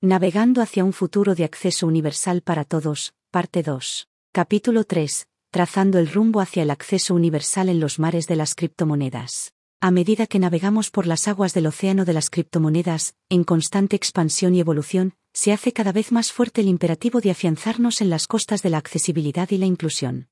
Navegando hacia un futuro de acceso universal para todos, parte 2. Capítulo 3. Trazando el rumbo hacia el acceso universal en los mares de las criptomonedas. A medida que navegamos por las aguas del océano de las criptomonedas, en constante expansión y evolución, se hace cada vez más fuerte el imperativo de afianzarnos en las costas de la accesibilidad y la inclusión.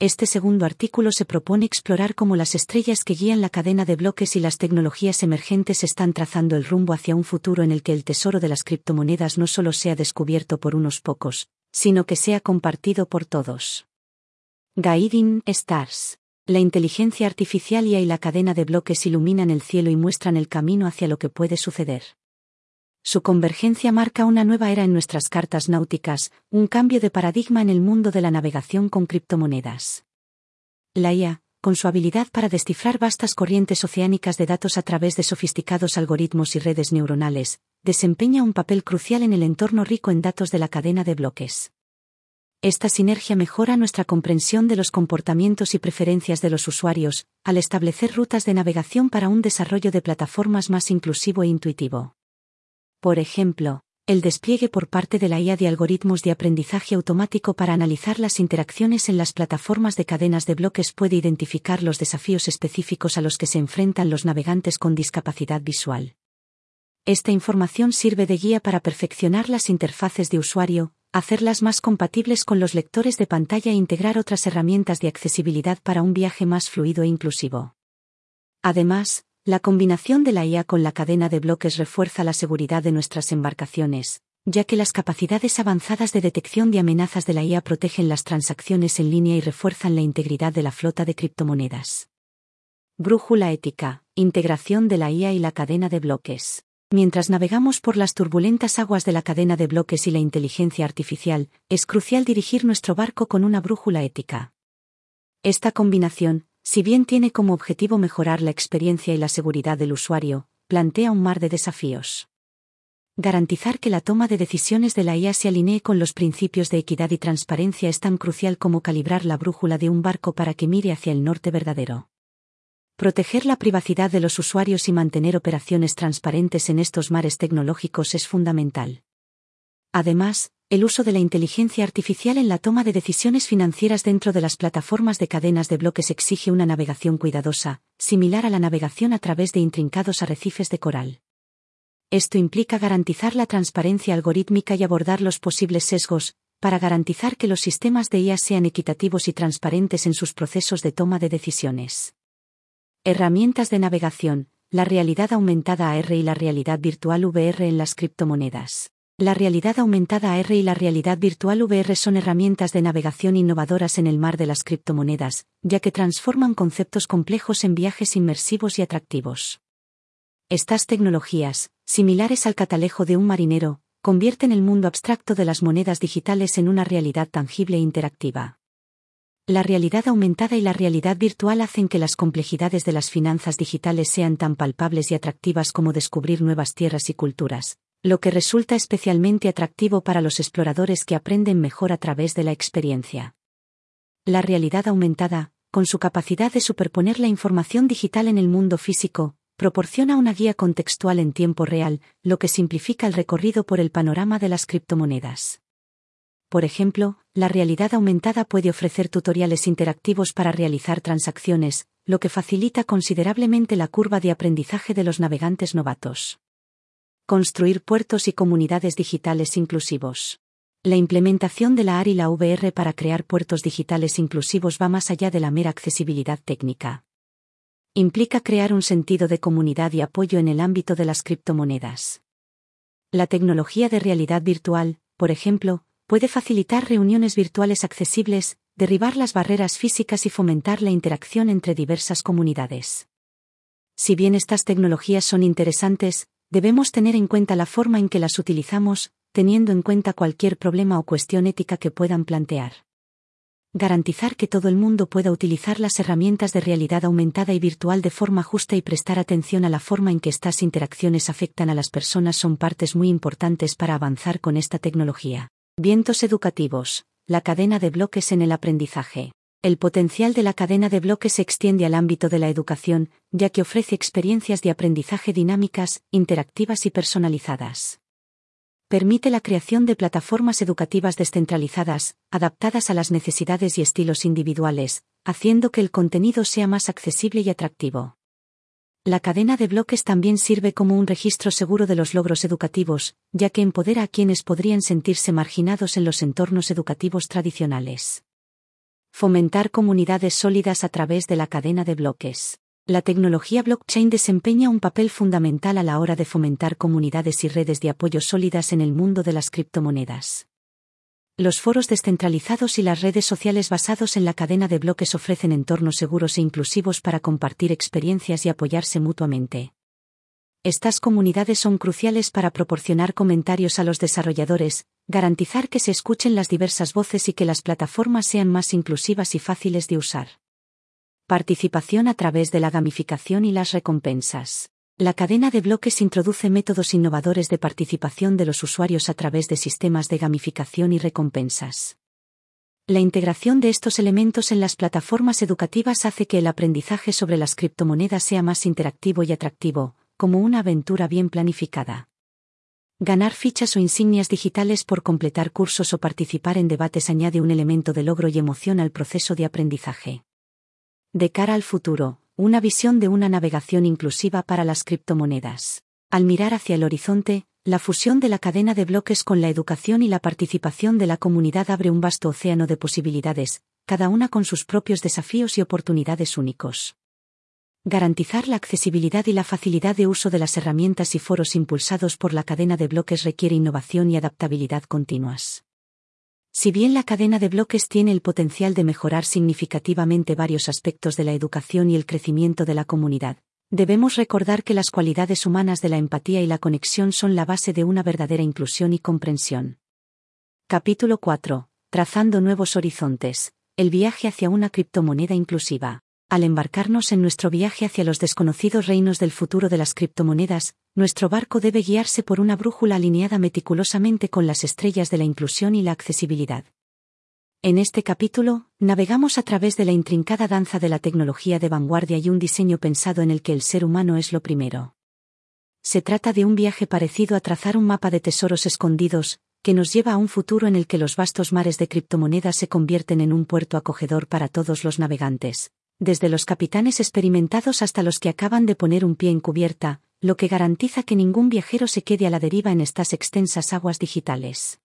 Este segundo artículo se propone explorar cómo las estrellas que guían la cadena de bloques y las tecnologías emergentes están trazando el rumbo hacia un futuro en el que el tesoro de las criptomonedas no solo sea descubierto por unos pocos, sino que sea compartido por todos. Guiding Stars. La inteligencia artificial y la cadena de bloques iluminan el cielo y muestran el camino hacia lo que puede suceder. Su convergencia marca una nueva era en nuestras cartas náuticas, un cambio de paradigma en el mundo de la navegación con criptomonedas. La IA, con su habilidad para descifrar vastas corrientes oceánicas de datos a través de sofisticados algoritmos y redes neuronales, desempeña un papel crucial en el entorno rico en datos de la cadena de bloques. Esta sinergia mejora nuestra comprensión de los comportamientos y preferencias de los usuarios, al establecer rutas de navegación para un desarrollo de plataformas más inclusivo e intuitivo. Por ejemplo, el despliegue por parte de la IA de algoritmos de aprendizaje automático para analizar las interacciones en las plataformas de cadenas de bloques puede identificar los desafíos específicos a los que se enfrentan los navegantes con discapacidad visual. Esta información sirve de guía para perfeccionar las interfaces de usuario, hacerlas más compatibles con los lectores de pantalla e integrar otras herramientas de accesibilidad para un viaje más fluido e inclusivo. Además, la combinación de la IA con la cadena de bloques refuerza la seguridad de nuestras embarcaciones, ya que las capacidades avanzadas de detección de amenazas de la IA protegen las transacciones en línea y refuerzan la integridad de la flota de criptomonedas. Brújula ética, integración de la IA y la cadena de bloques. Mientras navegamos por las turbulentas aguas de la cadena de bloques y la inteligencia artificial, es crucial dirigir nuestro barco con una brújula ética. Esta combinación, si bien tiene como objetivo mejorar la experiencia y la seguridad del usuario, plantea un mar de desafíos. Garantizar que la toma de decisiones de la IA se alinee con los principios de equidad y transparencia es tan crucial como calibrar la brújula de un barco para que mire hacia el norte verdadero. Proteger la privacidad de los usuarios y mantener operaciones transparentes en estos mares tecnológicos es fundamental. Además, el uso de la inteligencia artificial en la toma de decisiones financieras dentro de las plataformas de cadenas de bloques exige una navegación cuidadosa, similar a la navegación a través de intrincados arrecifes de coral. Esto implica garantizar la transparencia algorítmica y abordar los posibles sesgos, para garantizar que los sistemas de IA sean equitativos y transparentes en sus procesos de toma de decisiones. Herramientas de navegación, la realidad aumentada AR y la realidad virtual VR en las criptomonedas. La realidad aumentada AR y la realidad virtual VR son herramientas de navegación innovadoras en el mar de las criptomonedas, ya que transforman conceptos complejos en viajes inmersivos y atractivos. Estas tecnologías, similares al catalejo de un marinero, convierten el mundo abstracto de las monedas digitales en una realidad tangible e interactiva. La realidad aumentada y la realidad virtual hacen que las complejidades de las finanzas digitales sean tan palpables y atractivas como descubrir nuevas tierras y culturas, lo que resulta especialmente atractivo para los exploradores que aprenden mejor a través de la experiencia. La realidad aumentada, con su capacidad de superponer la información digital en el mundo físico, proporciona una guía contextual en tiempo real, lo que simplifica el recorrido por el panorama de las criptomonedas. Por ejemplo, la realidad aumentada puede ofrecer tutoriales interactivos para realizar transacciones, lo que facilita considerablemente la curva de aprendizaje de los navegantes novatos. Construir puertos y comunidades digitales inclusivos. La implementación de la AR y la VR para crear puertos digitales inclusivos va más allá de la mera accesibilidad técnica. Implica crear un sentido de comunidad y apoyo en el ámbito de las criptomonedas. La tecnología de realidad virtual, por ejemplo, puede facilitar reuniones virtuales accesibles, derribar las barreras físicas y fomentar la interacción entre diversas comunidades. Si bien estas tecnologías son interesantes, debemos tener en cuenta la forma en que las utilizamos, teniendo en cuenta cualquier problema o cuestión ética que puedan plantear. Garantizar que todo el mundo pueda utilizar las herramientas de realidad aumentada y virtual de forma justa y prestar atención a la forma en que estas interacciones afectan a las personas son partes muy importantes para avanzar con esta tecnología. Vientos educativos. La cadena de bloques en el aprendizaje. El potencial de la cadena de bloques se extiende al ámbito de la educación, ya que ofrece experiencias de aprendizaje dinámicas, interactivas y personalizadas. permite la creación de plataformas educativas descentralizadas, adaptadas a las necesidades y estilos individuales, haciendo que el contenido sea más accesible y atractivo. La cadena de bloques también sirve como un registro seguro de los logros educativos, ya que empodera a quienes podrían sentirse marginados en los entornos educativos tradicionales. Fomentar comunidades sólidas a través de la cadena de bloques. La tecnología blockchain desempeña un papel fundamental a la hora de fomentar comunidades y redes de apoyo sólidas en el mundo de las criptomonedas. Los foros descentralizados y las redes sociales basados en la cadena de bloques ofrecen entornos seguros e inclusivos para compartir experiencias y apoyarse mutuamente. Estas comunidades son cruciales para proporcionar comentarios a los desarrolladores, garantizar que se escuchen las diversas voces y que las plataformas sean más inclusivas y fáciles de usar. Participación a través de la gamificación y las recompensas. La cadena de bloques introduce métodos innovadores de participación de los usuarios a través de sistemas de gamificación y recompensas. La integración de estos elementos en las plataformas educativas hace que el aprendizaje sobre las criptomonedas sea más interactivo y atractivo, como una aventura bien planificada. Ganar fichas o insignias digitales por completar cursos o participar en debates añade un elemento de logro y emoción al proceso de aprendizaje. De cara al futuro, una visión de una navegación inclusiva para las criptomonedas. Al mirar hacia el horizonte, la fusión de la cadena de bloques con la educación y la participación de la comunidad abre un vasto océano de posibilidades, cada una con sus propios desafíos y oportunidades únicos. Garantizar la accesibilidad y la facilidad de uso de las herramientas y foros impulsados por la cadena de bloques requiere innovación y adaptabilidad continuas. Si bien la cadena de bloques tiene el potencial de mejorar significativamente varios aspectos de la educación y el crecimiento de la comunidad, debemos recordar que las cualidades humanas de la empatía y la conexión son la base de una verdadera inclusión y comprensión. Capítulo 4. Trazando nuevos horizontes. El viaje hacia una criptomoneda inclusiva. Al embarcarnos en nuestro viaje hacia los desconocidos reinos del futuro de las criptomonedas, nuestro barco debe guiarse por una brújula alineada meticulosamente con las estrellas de la inclusión y la accesibilidad. En este capítulo, navegamos a través de la intrincada danza de la tecnología de vanguardia y un diseño pensado en el que el ser humano es lo primero. Se trata de un viaje parecido a trazar un mapa de tesoros escondidos, que nos lleva a un futuro en el que los vastos mares de criptomonedas se convierten en un puerto acogedor para todos los navegantes, desde los capitanes experimentados hasta los que acaban de poner un pie en cubierta, lo que garantiza que ningún viajero se quede a la deriva en estas extensas aguas digitales.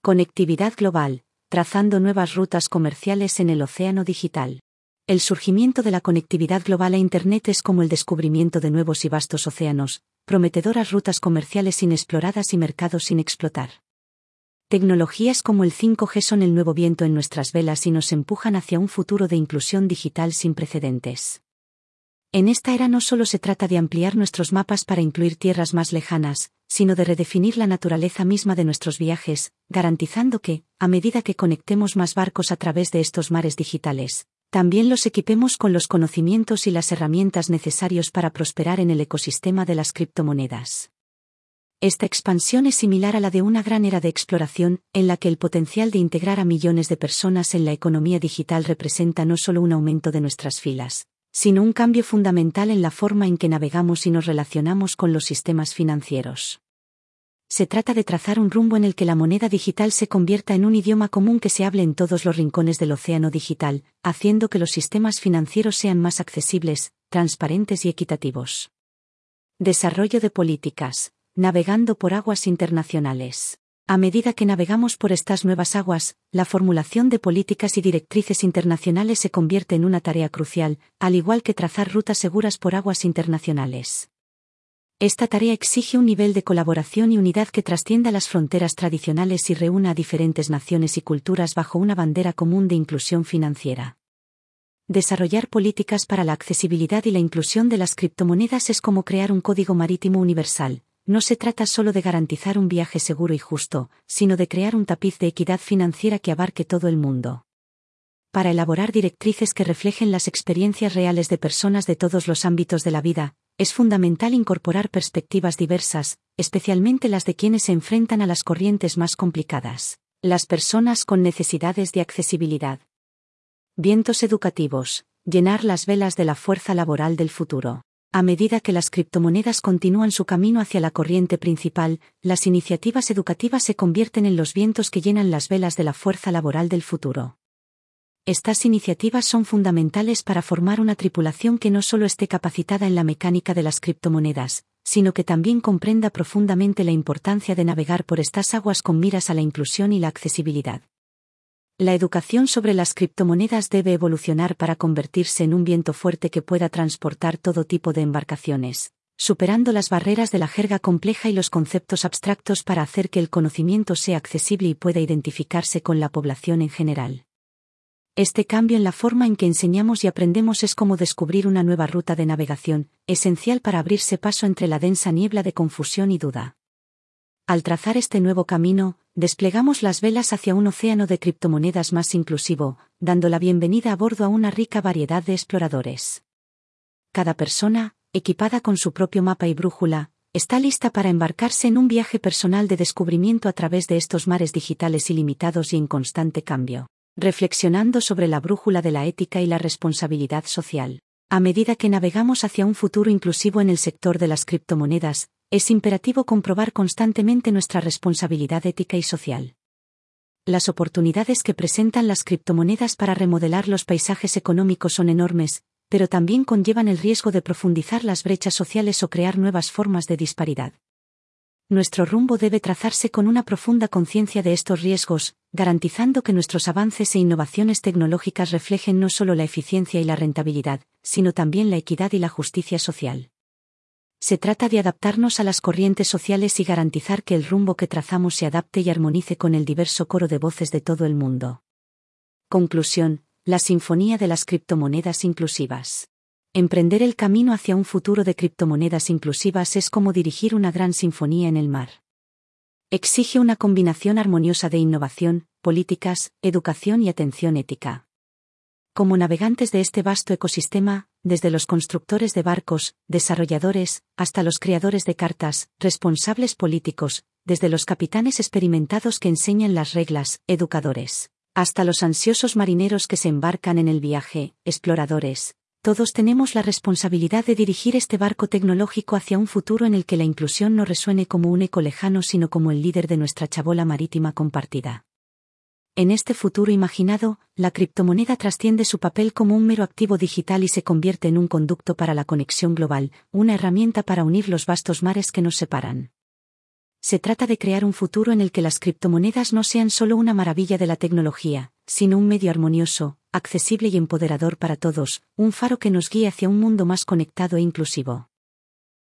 Conectividad global, trazando nuevas rutas comerciales en el océano digital. El surgimiento de la conectividad global a Internet es como el descubrimiento de nuevos y vastos océanos, prometedoras rutas comerciales inexploradas y mercados sin explotar. Tecnologías como el 5G son el nuevo viento en nuestras velas y nos empujan hacia un futuro de inclusión digital sin precedentes. En esta era no solo se trata de ampliar nuestros mapas para incluir tierras más lejanas, sino de redefinir la naturaleza misma de nuestros viajes, garantizando que, a medida que conectemos más barcos a través de estos mares digitales, también los equipemos con los conocimientos y las herramientas necesarios para prosperar en el ecosistema de las criptomonedas. Esta expansión es similar a la de una gran era de exploración, en la que el potencial de integrar a millones de personas en la economía digital representa no solo un aumento de nuestras filas, sino un cambio fundamental en la forma en que navegamos y nos relacionamos con los sistemas financieros. Se trata de trazar un rumbo en el que la moneda digital se convierta en un idioma común que se hable en todos los rincones del océano digital, haciendo que los sistemas financieros sean más accesibles, transparentes y equitativos. Desarrollo de políticas navegando por aguas internacionales. A medida que navegamos por estas nuevas aguas, la formulación de políticas y directrices internacionales se convierte en una tarea crucial, al igual que trazar rutas seguras por aguas internacionales. Esta tarea exige un nivel de colaboración y unidad que trascienda las fronteras tradicionales y reúna a diferentes naciones y culturas bajo una bandera común de inclusión financiera. Desarrollar políticas para la accesibilidad y la inclusión de las criptomonedas es como crear un código marítimo universal, no se trata solo de garantizar un viaje seguro y justo, sino de crear un tapiz de equidad financiera que abarque todo el mundo. Para elaborar directrices que reflejen las experiencias reales de personas de todos los ámbitos de la vida, es fundamental incorporar perspectivas diversas, especialmente las de quienes se enfrentan a las corrientes más complicadas, las personas con necesidades de accesibilidad. Vientos educativos, llenar las velas de la fuerza laboral del futuro. A medida que las criptomonedas continúan su camino hacia la corriente principal, las iniciativas educativas se convierten en los vientos que llenan las velas de la fuerza laboral del futuro. Estas iniciativas son fundamentales para formar una tripulación que no solo esté capacitada en la mecánica de las criptomonedas, sino que también comprenda profundamente la importancia de navegar por estas aguas con miras a la inclusión y la accesibilidad. La educación sobre las criptomonedas debe evolucionar para convertirse en un viento fuerte que pueda transportar todo tipo de embarcaciones, superando las barreras de la jerga compleja y los conceptos abstractos para hacer que el conocimiento sea accesible y pueda identificarse con la población en general. Este cambio en la forma en que enseñamos y aprendemos es como descubrir una nueva ruta de navegación, esencial para abrirse paso entre la densa niebla de confusión y duda. Al trazar este nuevo camino, desplegamos las velas hacia un océano de criptomonedas más inclusivo, dando la bienvenida a bordo a una rica variedad de exploradores. Cada persona, equipada con su propio mapa y brújula, está lista para embarcarse en un viaje personal de descubrimiento a través de estos mares digitales ilimitados y en constante cambio reflexionando sobre la brújula de la ética y la responsabilidad social. A medida que navegamos hacia un futuro inclusivo en el sector de las criptomonedas, es imperativo comprobar constantemente nuestra responsabilidad ética y social. Las oportunidades que presentan las criptomonedas para remodelar los paisajes económicos son enormes, pero también conllevan el riesgo de profundizar las brechas sociales o crear nuevas formas de disparidad nuestro rumbo debe trazarse con una profunda conciencia de estos riesgos, garantizando que nuestros avances e innovaciones tecnológicas reflejen no solo la eficiencia y la rentabilidad, sino también la equidad y la justicia social. Se trata de adaptarnos a las corrientes sociales y garantizar que el rumbo que trazamos se adapte y armonice con el diverso coro de voces de todo el mundo. Conclusión, la Sinfonía de las Criptomonedas Inclusivas. Emprender el camino hacia un futuro de criptomonedas inclusivas es como dirigir una gran sinfonía en el mar. Exige una combinación armoniosa de innovación, políticas, educación y atención ética. Como navegantes de este vasto ecosistema, desde los constructores de barcos, desarrolladores, hasta los creadores de cartas, responsables políticos, desde los capitanes experimentados que enseñan las reglas, educadores, hasta los ansiosos marineros que se embarcan en el viaje, exploradores, todos tenemos la responsabilidad de dirigir este barco tecnológico hacia un futuro en el que la inclusión no resuene como un eco lejano sino como el líder de nuestra chabola marítima compartida. En este futuro imaginado, la criptomoneda trasciende su papel como un mero activo digital y se convierte en un conducto para la conexión global, una herramienta para unir los vastos mares que nos separan. Se trata de crear un futuro en el que las criptomonedas no sean solo una maravilla de la tecnología, sino un medio armonioso, accesible y empoderador para todos, un faro que nos guíe hacia un mundo más conectado e inclusivo.